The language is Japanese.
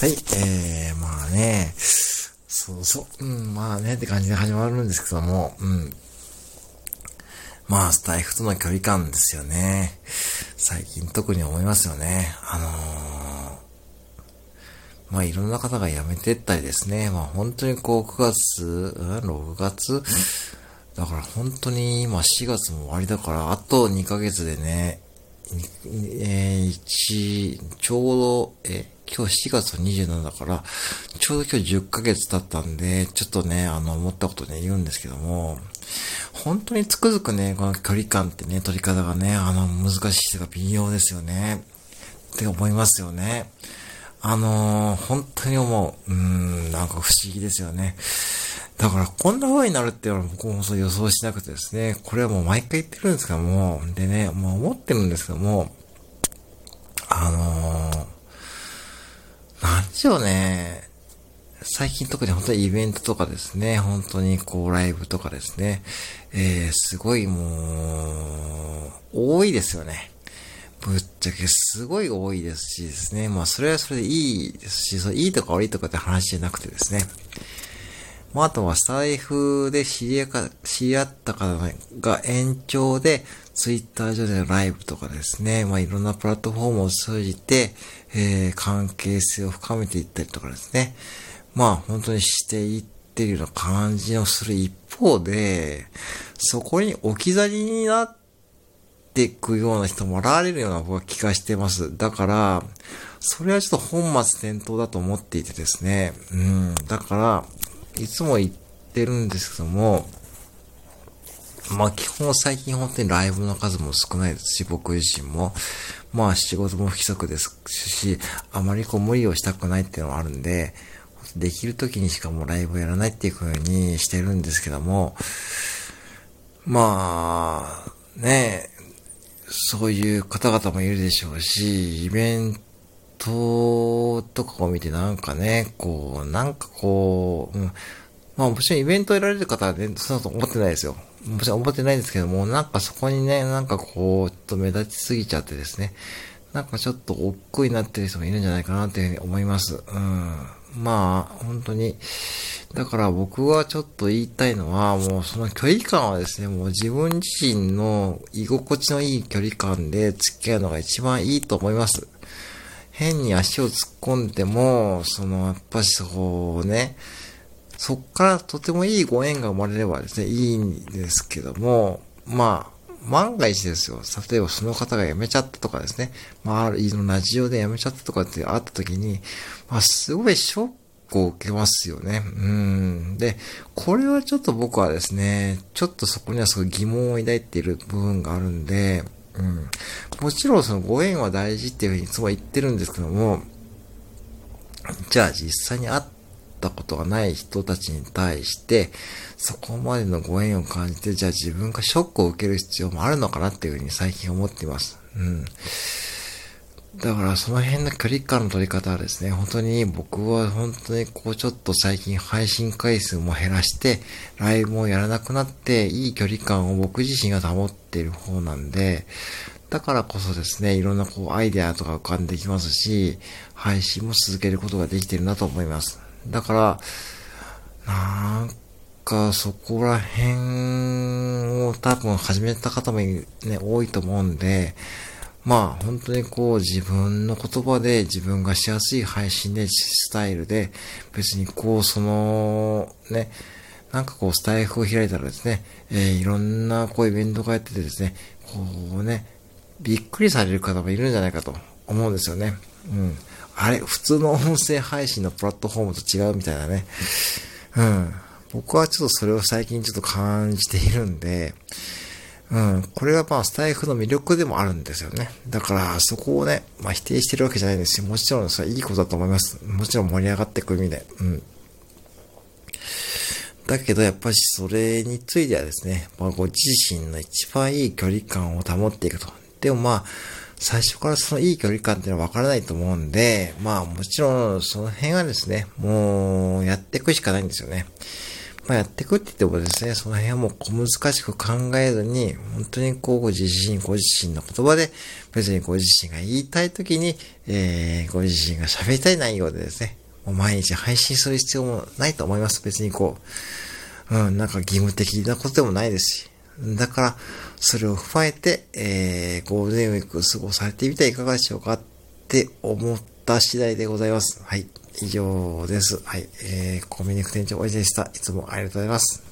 はい、えー、まあね、そうそう、うん、まあねって感じで始まるんですけども、うん。まあ、スタイフとの距離感ですよね。最近特に思いますよね。あのー、まあいろんな方が辞めてったりですね。まあ本当にこう9月、うん、6月？だから本当に今4月も終わりだから、あと2ヶ月でね、えー、1、ちょうど、え、今日4月27だから、ちょうど今日10ヶ月経ったんで、ちょっとね、あの、思ったことね、言うんですけども、本当につくづくね、この距離感ってね、取り方がね、あの、難しい人が微妙ですよね。って思いますよね。あのー、本当に思う。うーん、なんか不思議ですよね。だから、こんな風になるっていうのは僕もそう予想しなくてですね、これはもう毎回言ってるんですけども、でね、もう思ってるんですけども、あのー、なんでしょね、最近特に本当にイベントとかですね、本当にこうライブとかですね、えー、すごいもう、多いですよね。ぶっちゃけすごい多いですしですね。まあそれはそれでいいですし、そいいとか悪いとかって話じゃなくてですね。まあ、あとはスタイフで、知り合った方が延長で、ツイッター上でのライブとかですね、まあ、いろんなプラットフォームを通じて、えー、関係性を深めていったりとかですね、まあ、本当にしていってるような感じをする一方で、そこに置き去りになっていくような人も現れるような僕は気がしてます。だから、それはちょっと本末転倒だと思っていてですね、うん、だから、いつも言ってるんですけども、まあ基本最近本当にライブの数も少ないですし、僕自身も、まあ仕事も不規則ですし、あまりこう無理をしたくないっていうのはあるんで、できる時にしかもうライブやらないっていう風にしてるんですけども、まあ、ねそういう方々もいるでしょうし、イベントとかを見てなんかね、こう、なんかこう、うん、まあもちろんイベントを得られる方はね、そんなと思ってないですよ。もちろん思ってないんですけども、なんかそこにね、なんかこう、ちょっと目立ちすぎちゃってですね、なんかちょっと億劫になってる人もいるんじゃないかなっていうふうに思います。うん。まあ、本当に。だから僕はちょっと言いたいのは、もうその距離感はですね、もう自分自身の居心地のいい距離感で付き合うのが一番いいと思います。変に足を突っ込んでも、その、やっぱしそうね、そっからとてもいいご縁が生まれればですね、いいんですけども、まあ、万が一ですよ。例えばその方が辞めちゃったとかですね。まあ、ある、ラジオで辞めちゃったとかってあった時に、まあ、すごいショックを受けますよね。うん。で、これはちょっと僕はですね、ちょっとそこにはすごい疑問を抱いている部分があるんで、うん。もちろんそのご縁は大事っていうふうにいつも言ってるんですけども、じゃあ実際に会ったことがない人たちに対して、そこまでのご縁を感じて、じゃあ自分がショックを受ける必要もあるのかなっていうふうに最近思っています。うん。だからその辺の距離感の取り方はですね、本当に僕は本当にこうちょっと最近配信回数も減らして、ライブもやらなくなって、いい距離感を僕自身が保っている方なんで、だからこそですね、いろんなこうアイデアとか浮かんできますし、配信も続けることができてるなと思います。だから、なんかそこら辺を多分始めた方もね、多いと思うんで、まあ本当にこう自分の言葉で自分がしやすい配信でスタイルで別にこうそのね、なんかこうスタイフを開いたらですね、えー、いろんなこうイベントがやっててですね、こうね、びっくりされる方もいるんじゃないかと思うんですよね。うん。あれ、普通の音声配信のプラットフォームと違うみたいなね。うん。僕はちょっとそれを最近ちょっと感じているんで、うん。これがまあスタイフの魅力でもあるんですよね。だからそこをね、まあ否定してるわけじゃないんですよ。もちろんそれはいいことだと思います。もちろん盛り上がっていく意味で。うん。だけどやっぱりそれについてはですね、まあご自身の一番いい距離感を保っていくと。でもまあ、最初からそのいい距離感っていうのはわからないと思うんで、まあもちろんその辺はですね、もうやっていくしかないんですよね。まあ、やっていくって言ってもですね、その辺はもう小難しく考えずに、本当にこう、ご自身、ご自身の言葉で、別にご自身が言いたいときに、えー、ご自身が喋りたい内容でですね、もう毎日配信する必要もないと思います。別にこう、うん、なんか義務的なことでもないですし。だから、それを踏まえて、えー、ゴールデンウィーク過ごされてみてはいかがでしょうかって思った次第でございます。はい。以上です。はい。えー、コミュニク店長おいでした。いつもありがとうございます。